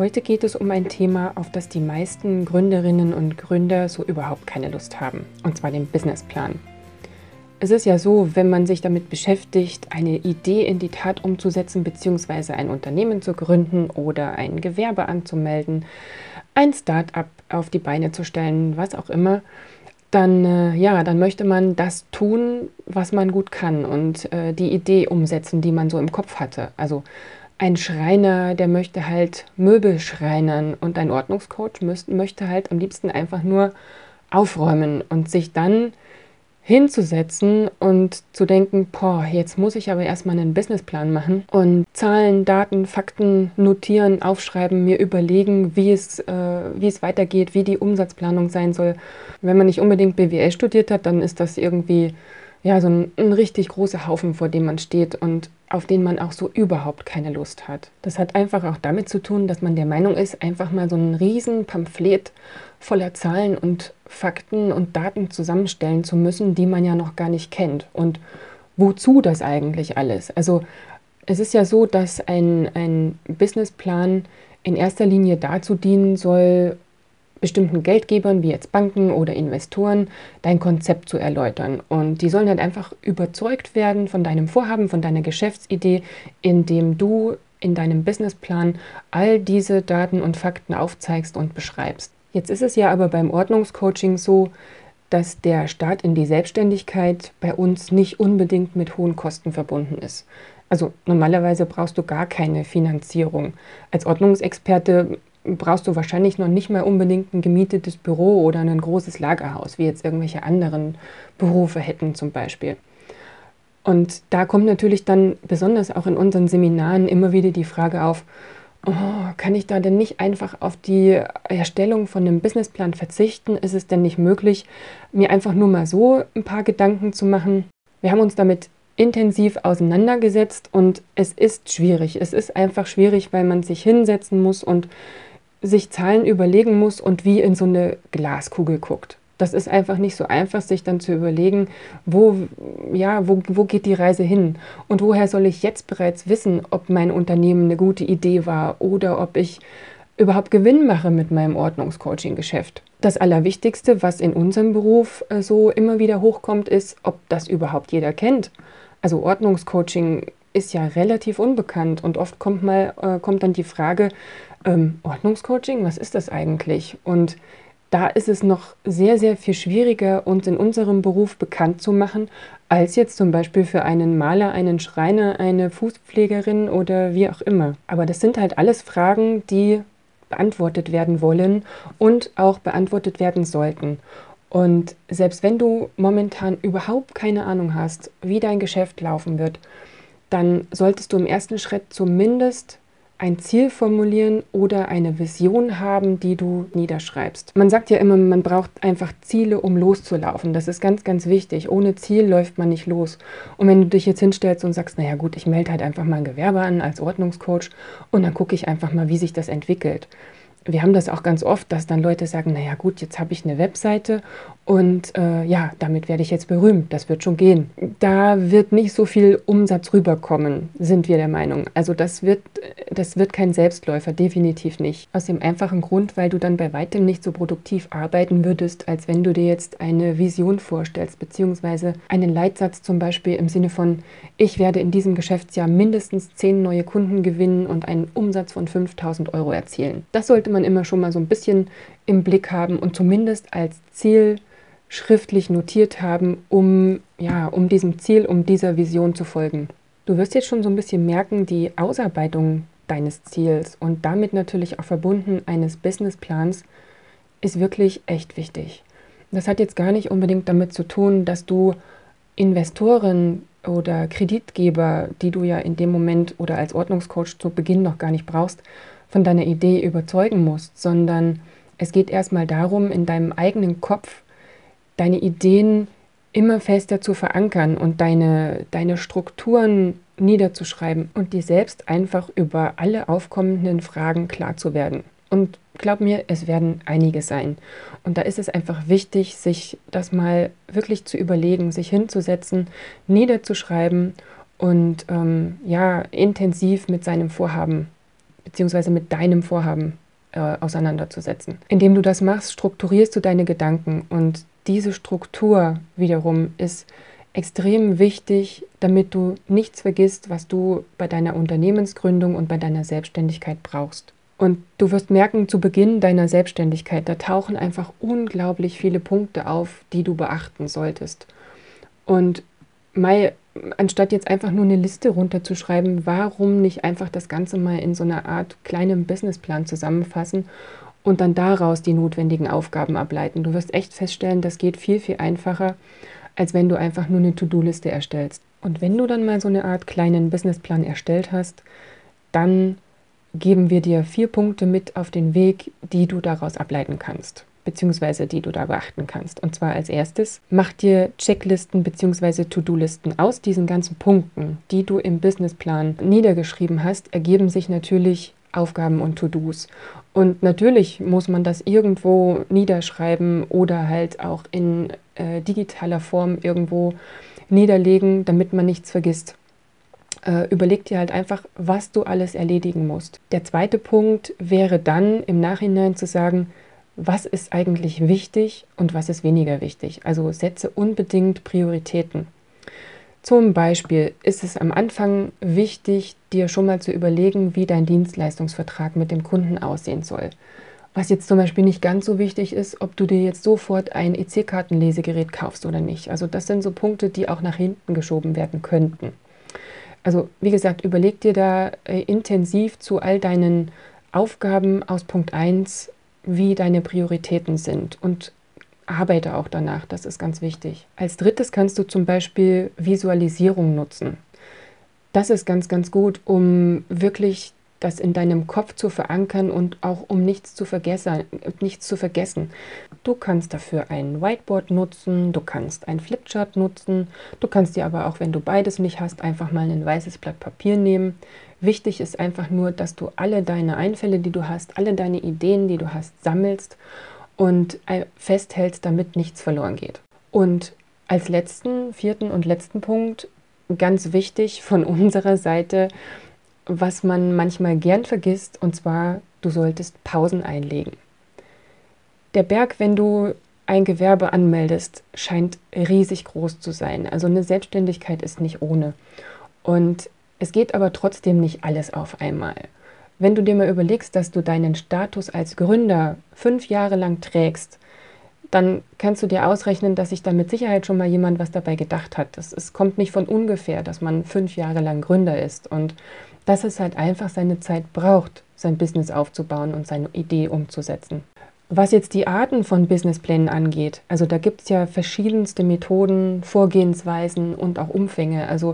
Heute geht es um ein Thema, auf das die meisten Gründerinnen und Gründer so überhaupt keine Lust haben, und zwar den Businessplan. Es ist ja so, wenn man sich damit beschäftigt, eine Idee in die Tat umzusetzen, beziehungsweise ein Unternehmen zu gründen oder ein Gewerbe anzumelden, ein Start-up auf die Beine zu stellen, was auch immer, dann, äh, ja, dann möchte man das tun, was man gut kann und äh, die Idee umsetzen, die man so im Kopf hatte. Also ein Schreiner, der möchte halt Möbel schreinern und ein Ordnungscoach müsst, möchte halt am liebsten einfach nur aufräumen und sich dann hinzusetzen und zu denken, boah, jetzt muss ich aber erstmal einen Businessplan machen und Zahlen, Daten, Fakten notieren, aufschreiben, mir überlegen, wie es, äh, wie es weitergeht, wie die Umsatzplanung sein soll. Wenn man nicht unbedingt BWL studiert hat, dann ist das irgendwie ja, so ein, ein richtig großer Haufen, vor dem man steht und auf den man auch so überhaupt keine Lust hat. Das hat einfach auch damit zu tun, dass man der Meinung ist, einfach mal so ein riesen Pamphlet voller Zahlen und Fakten und Daten zusammenstellen zu müssen, die man ja noch gar nicht kennt. Und wozu das eigentlich alles? Also es ist ja so, dass ein, ein Businessplan in erster Linie dazu dienen soll, bestimmten Geldgebern, wie jetzt Banken oder Investoren, dein Konzept zu erläutern. Und die sollen halt einfach überzeugt werden von deinem Vorhaben, von deiner Geschäftsidee, indem du in deinem Businessplan all diese Daten und Fakten aufzeigst und beschreibst. Jetzt ist es ja aber beim Ordnungscoaching so, dass der Start in die Selbstständigkeit bei uns nicht unbedingt mit hohen Kosten verbunden ist. Also normalerweise brauchst du gar keine Finanzierung. Als Ordnungsexperte brauchst du wahrscheinlich noch nicht mal unbedingt ein gemietetes Büro oder ein großes Lagerhaus, wie jetzt irgendwelche anderen Berufe hätten zum Beispiel. Und da kommt natürlich dann besonders auch in unseren Seminaren immer wieder die Frage auf, oh, kann ich da denn nicht einfach auf die Erstellung von einem Businessplan verzichten? Ist es denn nicht möglich, mir einfach nur mal so ein paar Gedanken zu machen? Wir haben uns damit intensiv auseinandergesetzt und es ist schwierig. Es ist einfach schwierig, weil man sich hinsetzen muss und sich Zahlen überlegen muss und wie in so eine Glaskugel guckt. Das ist einfach nicht so einfach, sich dann zu überlegen, wo, ja, wo, wo geht die Reise hin und woher soll ich jetzt bereits wissen, ob mein Unternehmen eine gute Idee war oder ob ich überhaupt Gewinn mache mit meinem Ordnungscoaching-Geschäft. Das Allerwichtigste, was in unserem Beruf äh, so immer wieder hochkommt, ist, ob das überhaupt jeder kennt. Also Ordnungscoaching ist ja relativ unbekannt und oft kommt mal äh, kommt dann die Frage, ähm, Ordnungscoaching, was ist das eigentlich? Und da ist es noch sehr, sehr viel schwieriger, uns in unserem Beruf bekannt zu machen, als jetzt zum Beispiel für einen Maler, einen Schreiner, eine Fußpflegerin oder wie auch immer. Aber das sind halt alles Fragen, die beantwortet werden wollen und auch beantwortet werden sollten. Und selbst wenn du momentan überhaupt keine Ahnung hast, wie dein Geschäft laufen wird, dann solltest du im ersten Schritt zumindest ein Ziel formulieren oder eine Vision haben, die du niederschreibst. Man sagt ja immer, man braucht einfach Ziele, um loszulaufen. Das ist ganz, ganz wichtig. Ohne Ziel läuft man nicht los. Und wenn du dich jetzt hinstellst und sagst, naja gut, ich melde halt einfach mal ein Gewerbe an als Ordnungscoach und dann gucke ich einfach mal, wie sich das entwickelt wir haben das auch ganz oft, dass dann Leute sagen, naja gut, jetzt habe ich eine Webseite und äh, ja, damit werde ich jetzt berühmt, das wird schon gehen. Da wird nicht so viel Umsatz rüberkommen, sind wir der Meinung. Also das wird, das wird kein Selbstläufer, definitiv nicht. Aus dem einfachen Grund, weil du dann bei weitem nicht so produktiv arbeiten würdest, als wenn du dir jetzt eine Vision vorstellst, beziehungsweise einen Leitsatz zum Beispiel im Sinne von, ich werde in diesem Geschäftsjahr mindestens zehn neue Kunden gewinnen und einen Umsatz von 5000 Euro erzielen. Das sollte man immer schon mal so ein bisschen im Blick haben und zumindest als Ziel schriftlich notiert haben, um, ja, um diesem Ziel, um dieser Vision zu folgen. Du wirst jetzt schon so ein bisschen merken, die Ausarbeitung deines Ziels und damit natürlich auch verbunden eines Businessplans ist wirklich echt wichtig. Das hat jetzt gar nicht unbedingt damit zu tun, dass du Investoren oder Kreditgeber, die du ja in dem Moment oder als Ordnungscoach zu Beginn noch gar nicht brauchst, von deiner Idee überzeugen musst, sondern Es geht erstmal darum, in deinem eigenen Kopf deine Ideen immer fester zu verankern und deine, deine Strukturen niederzuschreiben und dir selbst einfach über alle aufkommenden Fragen klar zu werden. Und glaub mir, es werden einige sein. Und da ist es einfach wichtig, sich das mal wirklich zu überlegen, sich hinzusetzen, niederzuschreiben und ähm, ja, intensiv mit seinem Vorhaben beziehungsweise mit deinem Vorhaben äh, auseinanderzusetzen. Indem du das machst, strukturierst du deine Gedanken und diese Struktur wiederum ist extrem wichtig, damit du nichts vergisst, was du bei deiner Unternehmensgründung und bei deiner Selbstständigkeit brauchst. Und du wirst merken, zu Beginn deiner Selbstständigkeit, da tauchen einfach unglaublich viele Punkte auf, die du beachten solltest. Und Mai, anstatt jetzt einfach nur eine Liste runterzuschreiben, warum nicht einfach das Ganze mal in so einer Art kleinem Businessplan zusammenfassen und dann daraus die notwendigen Aufgaben ableiten. Du wirst echt feststellen, das geht viel, viel einfacher, als wenn du einfach nur eine To-Do-Liste erstellst. Und wenn du dann mal so eine Art kleinen Businessplan erstellt hast, dann geben wir dir vier Punkte mit auf den Weg, die du daraus ableiten kannst, beziehungsweise die du da beachten kannst. Und zwar als erstes, mach dir Checklisten beziehungsweise To-Do-Listen aus diesen ganzen Punkten, die du im Businessplan niedergeschrieben hast, ergeben sich natürlich Aufgaben und To-Dos. Und natürlich muss man das irgendwo niederschreiben oder halt auch in äh, digitaler Form irgendwo niederlegen, damit man nichts vergisst äh, überleg dir halt einfach, was du alles erledigen musst. Der zweite Punkt wäre dann im Nachhinein zu sagen, was ist eigentlich wichtig und was ist weniger wichtig. Also setze unbedingt Prioritäten. Zum Beispiel ist es am Anfang wichtig, dir schon mal zu überlegen, wie dein Dienstleistungsvertrag mit dem Kunden aussehen soll. Was jetzt zum Beispiel nicht ganz so wichtig ist, ob du dir jetzt sofort ein EC-Kartenlesegerät kaufst oder nicht. Also das sind so Punkte, die auch nach hinten geschoben werden könnten. Also wie gesagt, überleg dir da äh, intensiv zu all deinen Aufgaben aus Punkt 1, wie deine Prioritäten sind und arbeite auch danach, das ist ganz wichtig. Als drittes kannst du zum Beispiel Visualisierung nutzen. Das ist ganz, ganz gut, um wirklich das in deinem Kopf zu verankern und auch um nichts zu vergessen, nichts zu vergessen. Du kannst dafür ein Whiteboard nutzen, du kannst ein Flipchart nutzen, du kannst dir aber auch, wenn du beides nicht hast, einfach mal ein weißes Blatt Papier nehmen. Wichtig ist einfach nur, dass du alle deine Einfälle, die du hast, alle deine Ideen, die du hast, sammelst und äh, festhältst, damit nichts verloren geht. Und als letzten, vierten und letzten Punkt, ganz wichtig von unserer Seite, was man manchmal gern vergisst, und zwar, du solltest Pausen einlegen. Der Berg, wenn du ein Gewerbe anmeldest, scheint riesig groß zu sein. Also eine Selbstständigkeit ist nicht ohne. Und es geht aber trotzdem nicht alles auf einmal. Wenn du dir mal überlegst, dass du deinen Status als Gründer fünf Jahre lang trägst, dann kannst du dir ausrechnen, dass sich da mit Sicherheit schon mal jemand was dabei gedacht hat. Es kommt nicht von ungefähr, dass man fünf Jahre lang Gründer ist. Und dass es halt einfach seine Zeit braucht, sein Business aufzubauen und seine Idee umzusetzen. Was jetzt die Arten von Businessplänen angeht, also da gibt es ja verschiedenste Methoden, Vorgehensweisen und auch Umfänge. Also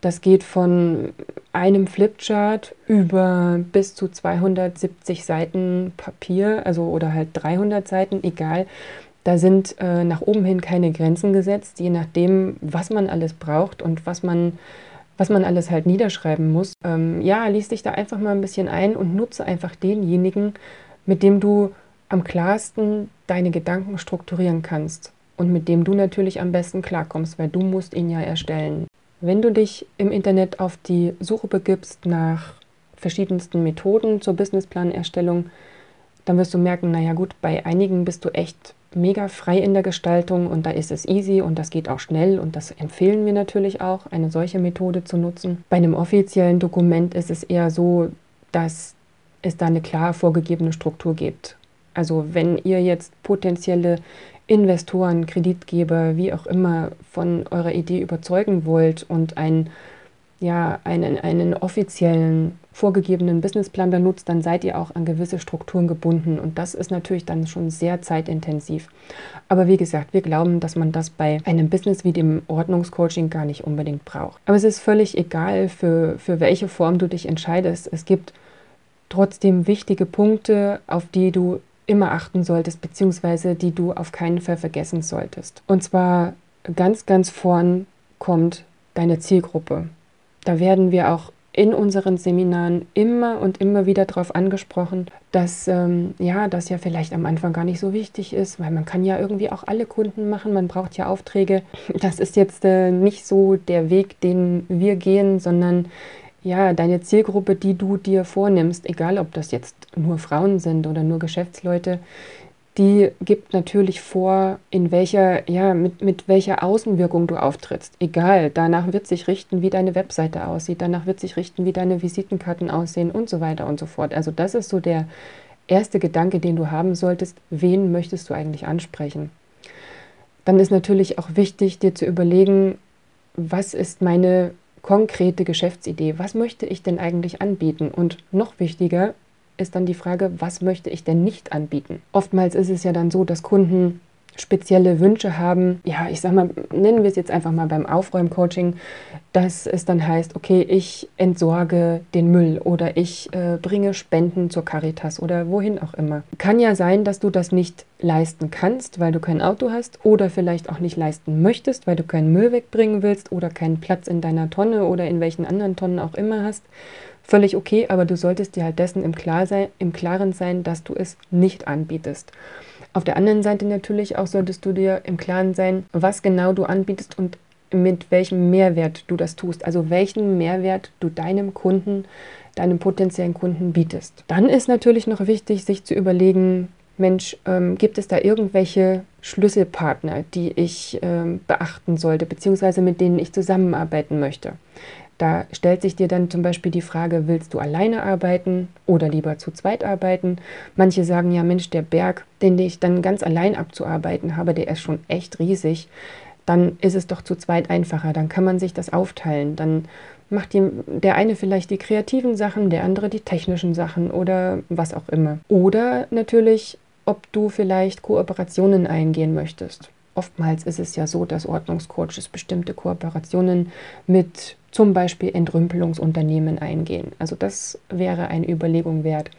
das geht von einem Flipchart über bis zu 270 Seiten Papier, also oder halt 300 Seiten, egal. Da sind äh, nach oben hin keine Grenzen gesetzt, je nachdem, was man alles braucht und was man was man alles halt niederschreiben muss. Ähm, ja, lies dich da einfach mal ein bisschen ein und nutze einfach denjenigen, mit dem du am klarsten deine Gedanken strukturieren kannst und mit dem du natürlich am besten klarkommst, weil du musst ihn ja erstellen. Wenn du dich im Internet auf die Suche begibst nach verschiedensten Methoden zur Businessplanerstellung, dann wirst du merken, naja gut, bei einigen bist du echt mega frei in der Gestaltung und da ist es easy und das geht auch schnell und das empfehlen wir natürlich auch, eine solche Methode zu nutzen. Bei einem offiziellen Dokument ist es eher so, dass es da eine klar vorgegebene Struktur gibt. Also wenn ihr jetzt potenzielle Investoren, Kreditgeber, wie auch immer von eurer Idee überzeugen wollt und ein ja, einen, einen offiziellen, vorgegebenen Businessplan benutzt, dann seid ihr auch an gewisse Strukturen gebunden. Und das ist natürlich dann schon sehr zeitintensiv. Aber wie gesagt, wir glauben, dass man das bei einem Business wie dem Ordnungscoaching gar nicht unbedingt braucht. Aber es ist völlig egal, für, für welche Form du dich entscheidest. Es gibt trotzdem wichtige Punkte, auf die du immer achten solltest, beziehungsweise die du auf keinen Fall vergessen solltest. Und zwar ganz, ganz vorn kommt deine Zielgruppe. Da werden wir auch in unseren Seminaren immer und immer wieder darauf angesprochen, dass ähm, ja, das ja vielleicht am Anfang gar nicht so wichtig ist, weil man kann ja irgendwie auch alle Kunden machen, man braucht ja Aufträge. Das ist jetzt äh, nicht so der Weg, den wir gehen, sondern ja, deine Zielgruppe, die du dir vornimmst, egal ob das jetzt nur Frauen sind oder nur Geschäftsleute, die gibt natürlich vor, in welcher, ja, mit, mit welcher Außenwirkung du auftrittst. Egal, danach wird sich richten, wie deine Webseite aussieht, danach wird sich richten, wie deine Visitenkarten aussehen und so weiter und so fort. Also das ist so der erste Gedanke, den du haben solltest, wen möchtest du eigentlich ansprechen. Dann ist natürlich auch wichtig, dir zu überlegen, was ist meine konkrete Geschäftsidee? Was möchte ich denn eigentlich anbieten? Und noch wichtiger, ist dann die Frage, was möchte ich denn nicht anbieten? Oftmals ist es ja dann so, dass Kunden spezielle Wünsche haben, ja, ich sag mal, nennen wir es jetzt einfach mal beim Aufräumcoaching, dass es dann heißt, okay, ich entsorge den Müll oder ich äh, bringe Spenden zur Caritas oder wohin auch immer. Kann ja sein, dass du das nicht leisten kannst, weil du kein Auto hast oder vielleicht auch nicht leisten möchtest, weil du keinen Müll wegbringen willst oder keinen Platz in deiner Tonne oder in welchen anderen Tonnen auch immer hast völlig okay, aber du solltest dir halt dessen im, Klar sein, im Klaren sein, dass du es nicht anbietest. Auf der anderen Seite natürlich auch solltest du dir im Klaren sein, was genau du anbietest und mit welchem Mehrwert du das tust. Also welchen Mehrwert du deinem Kunden, deinem potenziellen Kunden bietest. Dann ist natürlich noch wichtig, sich zu überlegen, Mensch, ähm, gibt es da irgendwelche Schlüsselpartner, die ich ähm, beachten sollte, beziehungsweise mit denen ich zusammenarbeiten möchte? Da stellt sich dir dann zum Beispiel die Frage, willst du alleine arbeiten oder lieber zu zweit arbeiten? Manche sagen ja, Mensch, der Berg, den ich dann ganz allein abzuarbeiten habe, der ist schon echt riesig. Dann ist es doch zu zweit einfacher, dann kann man sich das aufteilen. Dann macht die, der eine vielleicht die kreativen Sachen, der andere die technischen Sachen oder was auch immer. Oder natürlich, ob du vielleicht Kooperationen eingehen möchtest. Oftmals ist es ja so, dass Ordnungscoaches bestimmte Kooperationen mit zum Beispiel Entrümpelungsunternehmen eingehen. Also das wäre eine Überlegung wert.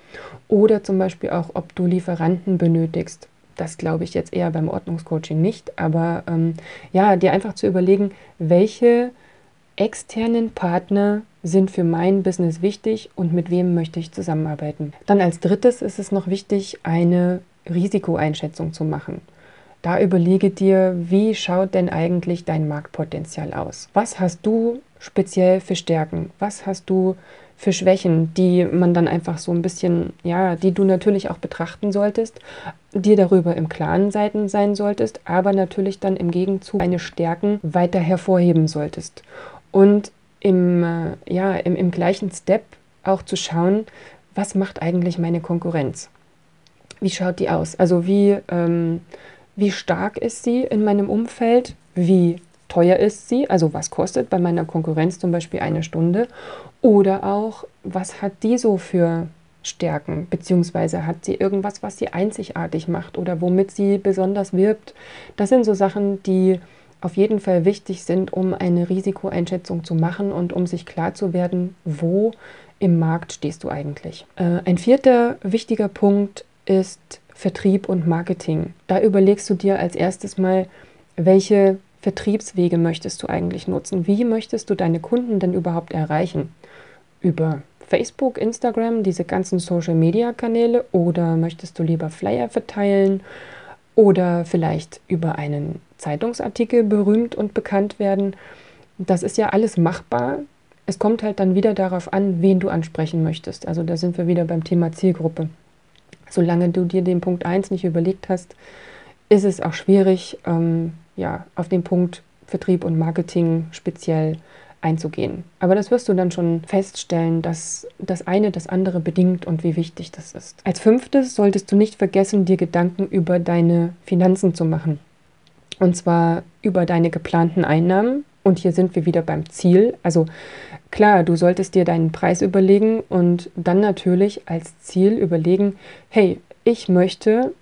Oder zum Beispiel auch, ob du Lieferanten benötigst. Das glaube ich jetzt eher beim Ordnungscoaching nicht, aber ähm, ja, dir einfach zu überlegen, welche externen Partner sind für mein Business wichtig und mit wem möchte ich zusammenarbeiten. Dann als drittes ist es noch wichtig, eine Risikoeinschätzung zu machen. Da überlege dir, wie schaut denn eigentlich dein Marktpotenzial aus? Was hast du speziell für Stärken? Was hast du für Schwächen, die man dann einfach so ein bisschen, ja, die du natürlich auch betrachten solltest, dir darüber im Klaren sein solltest, aber natürlich dann im Gegenzug deine Stärken weiter hervorheben solltest. Und im, äh, ja, im, im gleichen Step auch zu schauen, was macht eigentlich meine Konkurrenz? Wie schaut die aus? Also wie, ähm, wie stark ist sie in meinem Umfeld, wie teuer ist sie, also was kostet bei meiner Konkurrenz zum Beispiel eine Stunde oder auch, was hat die so für Stärken, beziehungsweise hat sie irgendwas, was sie einzigartig macht oder womit sie besonders wirbt. Das sind so Sachen, die auf jeden Fall wichtig sind, um eine Risikoeinschätzung zu machen und um sich klar zu werden, wo im Markt stehst du eigentlich. Äh, ein vierter wichtiger Punkt ist Vertrieb und Marketing. Da überlegst du dir als erstes mal, welche Vertriebswege möchtest du eigentlich nutzen? Wie möchtest du deine Kunden denn überhaupt erreichen? Über Facebook, Instagram, diese ganzen Social-Media-Kanäle oder möchtest du lieber Flyer verteilen oder vielleicht über einen Zeitungsartikel berühmt und bekannt werden? Das ist ja alles machbar. Es kommt halt dann wieder darauf an, wen du ansprechen möchtest. Also da sind wir wieder beim Thema Zielgruppe solange du dir den Punkt 1 nicht überlegt hast, ist es auch schwierig, ähm, ja, auf den Punkt Vertrieb und Marketing speziell einzugehen. Aber das wirst du dann schon feststellen, dass das eine das andere bedingt und wie wichtig das ist. Als fünftes solltest du nicht vergessen, dir Gedanken über deine Finanzen zu machen. Und zwar über deine geplanten Einnahmen. Und hier sind wir wieder beim Ziel. Also Klar, du solltest dir deinen Preis überlegen und dann natürlich als Ziel überlegen, hey, ich möchte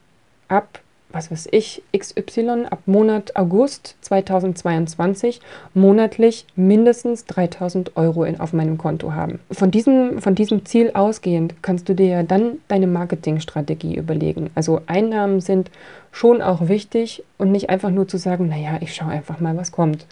ab was weiß ich, XY ab Monat August 2022 monatlich mindestens 3000 Euro in, auf meinem Konto haben. Von diesem, von diesem Ziel ausgehend kannst du dir ja dann deine Marketingstrategie überlegen. Also Einnahmen sind schon auch wichtig und nicht einfach nur zu sagen, naja, ich schaue einfach mal, was kommt.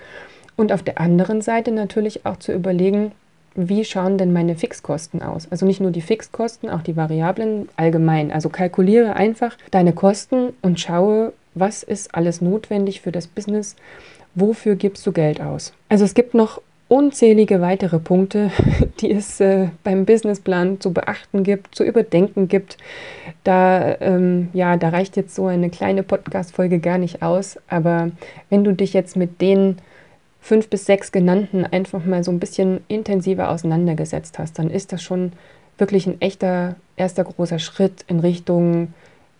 Und auf der anderen Seite natürlich auch zu überlegen, wie schauen denn meine Fixkosten aus? Also nicht nur die Fixkosten, auch die Variablen allgemein. Also kalkuliere einfach deine Kosten und schaue, was ist alles notwendig für das Business, wofür gibst du Geld aus. Also es gibt noch unzählige weitere Punkte, die es äh, beim Businessplan zu beachten gibt, zu überdenken gibt. Da, ähm, ja, da reicht jetzt so eine kleine Podcast-Folge gar nicht aus. Aber wenn du dich jetzt mit den fünf bis sechs genannten einfach mal so ein bisschen intensiver auseinandergesetzt hast, dann ist das schon wirklich ein echter erster großer Schritt in Richtung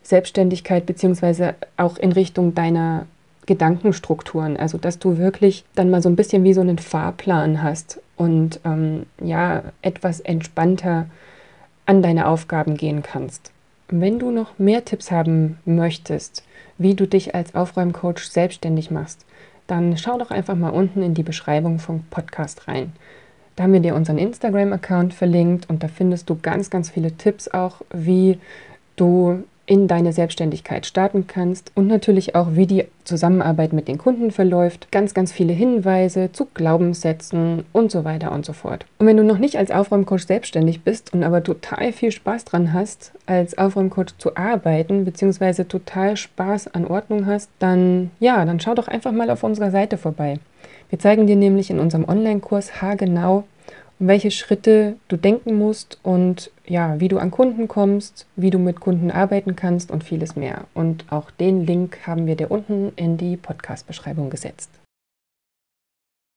Selbstständigkeit beziehungsweise auch in Richtung deiner Gedankenstrukturen. Also dass du wirklich dann mal so ein bisschen wie so einen Fahrplan hast und ähm, ja etwas entspannter an deine Aufgaben gehen kannst. Wenn du noch mehr Tipps haben möchtest, wie du dich als Aufräumcoach selbstständig machst, dann schau doch einfach mal unten in die Beschreibung vom Podcast rein. Da haben wir dir unseren Instagram-Account verlinkt und da findest du ganz, ganz viele Tipps auch, wie du in deine Selbstständigkeit starten kannst und natürlich auch, wie die Zusammenarbeit mit den Kunden verläuft. Ganz, ganz viele Hinweise zu Glaubenssätzen und so weiter und so fort. Und wenn du noch nicht als Aufräumcoach selbstständig bist und aber total viel Spaß dran hast, als Aufräumcoach zu arbeiten, beziehungsweise total Spaß an Ordnung hast, dann ja, dann schau doch einfach mal auf unserer Seite vorbei. Wir zeigen dir nämlich in unserem Online-Kurs haargenau, um welche Schritte du denken musst und ja, wie du an Kunden kommst, wie du mit Kunden arbeiten kannst und vieles mehr. Und auch den Link haben wir dir unten in die Podcast-Beschreibung gesetzt.